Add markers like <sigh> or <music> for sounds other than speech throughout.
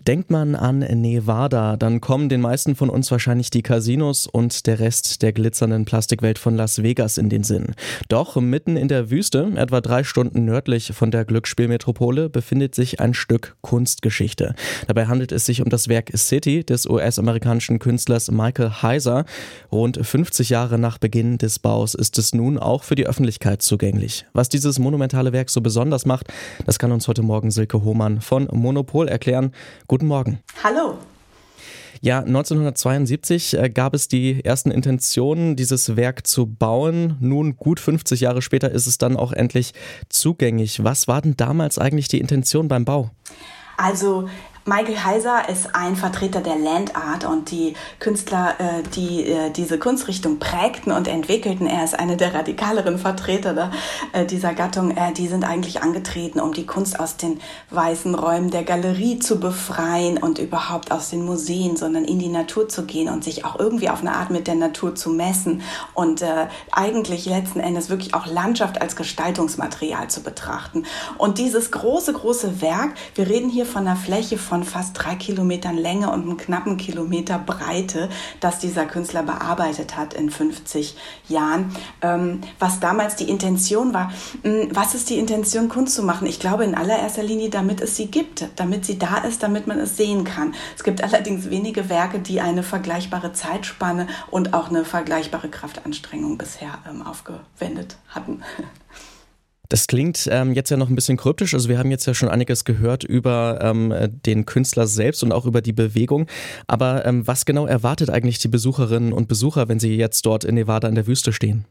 Denkt man an Nevada, dann kommen den meisten von uns wahrscheinlich die Casinos und der Rest der glitzernden Plastikwelt von Las Vegas in den Sinn. Doch mitten in der Wüste, etwa drei Stunden nördlich von der Glücksspielmetropole, befindet sich ein Stück Kunstgeschichte. Dabei handelt es sich um das Werk City des US-amerikanischen Künstlers Michael Heiser. Rund 50 Jahre nach Beginn des Baus ist es nun auch für die Öffentlichkeit zugänglich. Was dieses monumentale Werk so besonders macht, das kann uns heute Morgen Silke Hohmann von Monopol erklären. Guten Morgen. Hallo. Ja, 1972 äh, gab es die ersten Intentionen, dieses Werk zu bauen. Nun, gut 50 Jahre später, ist es dann auch endlich zugänglich. Was war denn damals eigentlich die Intention beim Bau? Also Michael Heiser ist ein Vertreter der Land Art und die Künstler, äh, die äh, diese Kunstrichtung prägten und entwickelten, er ist eine der radikaleren Vertreter äh, dieser Gattung, die sind eigentlich angetreten, um die Kunst aus den weißen Räumen der Galerie zu befreien und überhaupt aus den Museen, sondern in die Natur zu gehen und sich auch irgendwie auf eine Art mit der Natur zu messen und eigentlich letzten Endes wirklich auch Landschaft als Gestaltungsmaterial zu betrachten. Und dieses große, große Werk, wir reden hier von einer Fläche von von fast drei Kilometern Länge und einem knappen Kilometer Breite, das dieser Künstler bearbeitet hat in 50 Jahren. Ähm, was damals die Intention war, hm, was ist die Intention, Kunst zu machen? Ich glaube in allererster Linie, damit es sie gibt, damit sie da ist, damit man es sehen kann. Es gibt allerdings wenige Werke, die eine vergleichbare Zeitspanne und auch eine vergleichbare Kraftanstrengung bisher ähm, aufgewendet hatten. <laughs> Das klingt ähm, jetzt ja noch ein bisschen kryptisch. Also wir haben jetzt ja schon einiges gehört über ähm, den Künstler selbst und auch über die Bewegung. Aber ähm, was genau erwartet eigentlich die Besucherinnen und Besucher, wenn sie jetzt dort in Nevada in der Wüste stehen?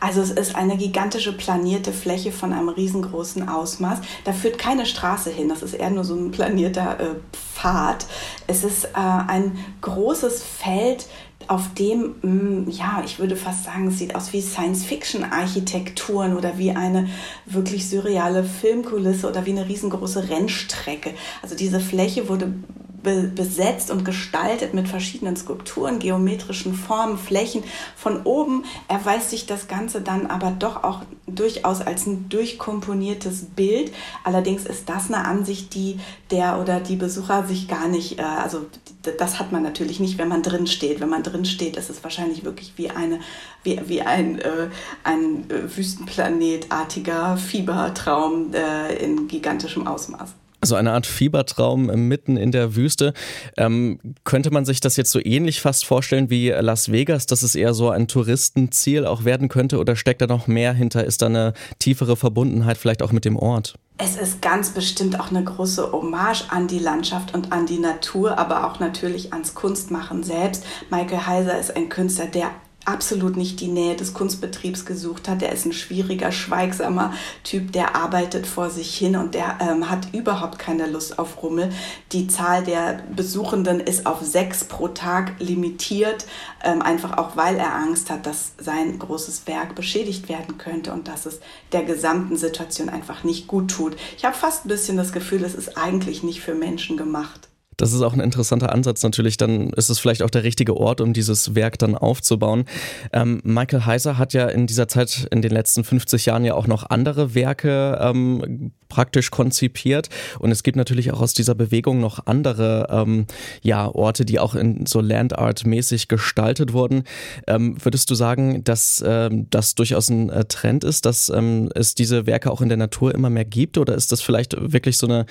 Also es ist eine gigantische planierte Fläche von einem riesengroßen Ausmaß. Da führt keine Straße hin, das ist eher nur so ein planierter äh, Pfad. Es ist äh, ein großes Feld, auf dem, mm, ja, ich würde fast sagen, es sieht aus wie Science-Fiction-Architekturen oder wie eine wirklich surreale Filmkulisse oder wie eine riesengroße Rennstrecke. Also diese Fläche wurde besetzt und gestaltet mit verschiedenen Skulpturen, geometrischen Formen, Flächen. Von oben erweist sich das Ganze dann aber doch auch durchaus als ein durchkomponiertes Bild. Allerdings ist das eine Ansicht, die der oder die Besucher sich gar nicht, äh, also das hat man natürlich nicht, wenn man drin steht. Wenn man drin steht, ist es wahrscheinlich wirklich wie eine, wie, wie ein, äh, ein Wüstenplanetartiger Fiebertraum äh, in gigantischem Ausmaß. Also eine Art Fiebertraum mitten in der Wüste. Ähm, könnte man sich das jetzt so ähnlich fast vorstellen wie Las Vegas, dass es eher so ein Touristenziel auch werden könnte oder steckt da noch mehr hinter? Ist da eine tiefere Verbundenheit vielleicht auch mit dem Ort? Es ist ganz bestimmt auch eine große Hommage an die Landschaft und an die Natur, aber auch natürlich ans Kunstmachen selbst. Michael Heiser ist ein Künstler, der absolut nicht die Nähe des Kunstbetriebs gesucht hat. Er ist ein schwieriger, schweigsamer Typ, der arbeitet vor sich hin und der ähm, hat überhaupt keine Lust auf Rummel. Die Zahl der Besuchenden ist auf sechs pro Tag limitiert, ähm, einfach auch weil er Angst hat, dass sein großes Werk beschädigt werden könnte und dass es der gesamten Situation einfach nicht gut tut. Ich habe fast ein bisschen das Gefühl, es ist eigentlich nicht für Menschen gemacht. Das ist auch ein interessanter Ansatz natürlich. Dann ist es vielleicht auch der richtige Ort, um dieses Werk dann aufzubauen. Ähm, Michael Heiser hat ja in dieser Zeit, in den letzten 50 Jahren ja auch noch andere Werke ähm, praktisch konzipiert. Und es gibt natürlich auch aus dieser Bewegung noch andere ähm, ja, Orte, die auch in so Landart-mäßig gestaltet wurden. Ähm, würdest du sagen, dass ähm, das durchaus ein äh, Trend ist, dass ähm, es diese Werke auch in der Natur immer mehr gibt? Oder ist das vielleicht wirklich so eine,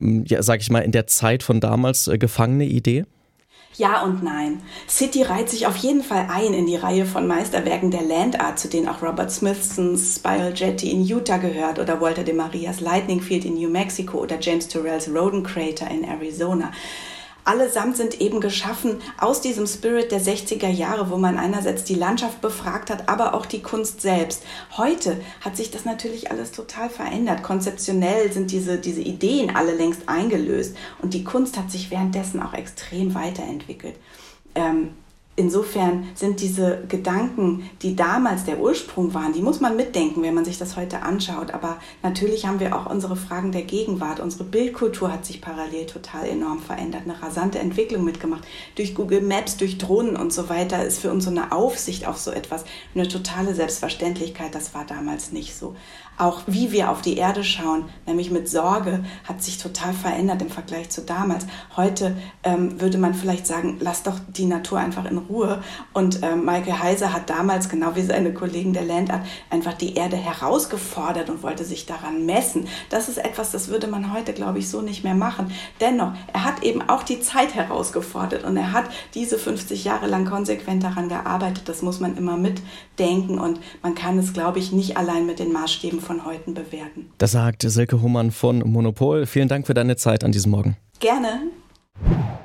ja, sag ich mal, in der Zeit von damals damals äh, gefangene Idee? Ja und nein. City reiht sich auf jeden Fall ein in die Reihe von Meisterwerken der Land Art, zu denen auch Robert Smithsons Spiral Jetty in Utah gehört oder Walter de Marias Lightning Field in New Mexico oder James Turrells Roden Crater in Arizona allesamt sind eben geschaffen aus diesem Spirit der 60er Jahre, wo man einerseits die Landschaft befragt hat, aber auch die Kunst selbst. Heute hat sich das natürlich alles total verändert. Konzeptionell sind diese, diese Ideen alle längst eingelöst und die Kunst hat sich währenddessen auch extrem weiterentwickelt. Ähm, insofern sind diese Gedanken, die damals der Ursprung waren, die muss man mitdenken, wenn man sich das heute anschaut. Aber natürlich haben wir auch unsere Fragen der Gegenwart. Unsere Bildkultur hat sich parallel total enorm verändert, eine rasante Entwicklung mitgemacht. Durch Google Maps, durch Drohnen und so weiter ist für uns so eine Aufsicht auf so etwas eine totale Selbstverständlichkeit. Das war damals nicht so. Auch wie wir auf die Erde schauen, nämlich mit Sorge, hat sich total verändert im Vergleich zu damals. Heute ähm, würde man vielleicht sagen, lass doch die Natur einfach in Ruhe. Und ähm, Michael Heiser hat damals, genau wie seine Kollegen der Landart, einfach die Erde herausgefordert und wollte sich daran messen. Das ist etwas, das würde man heute, glaube ich, so nicht mehr machen. Dennoch, er hat eben auch die Zeit herausgefordert und er hat diese 50 Jahre lang konsequent daran gearbeitet. Das muss man immer mitdenken und man kann es, glaube ich, nicht allein mit den Maßstäben von heute bewerten. Das sagt Silke Humann von Monopol. Vielen Dank für deine Zeit an diesem Morgen. Gerne.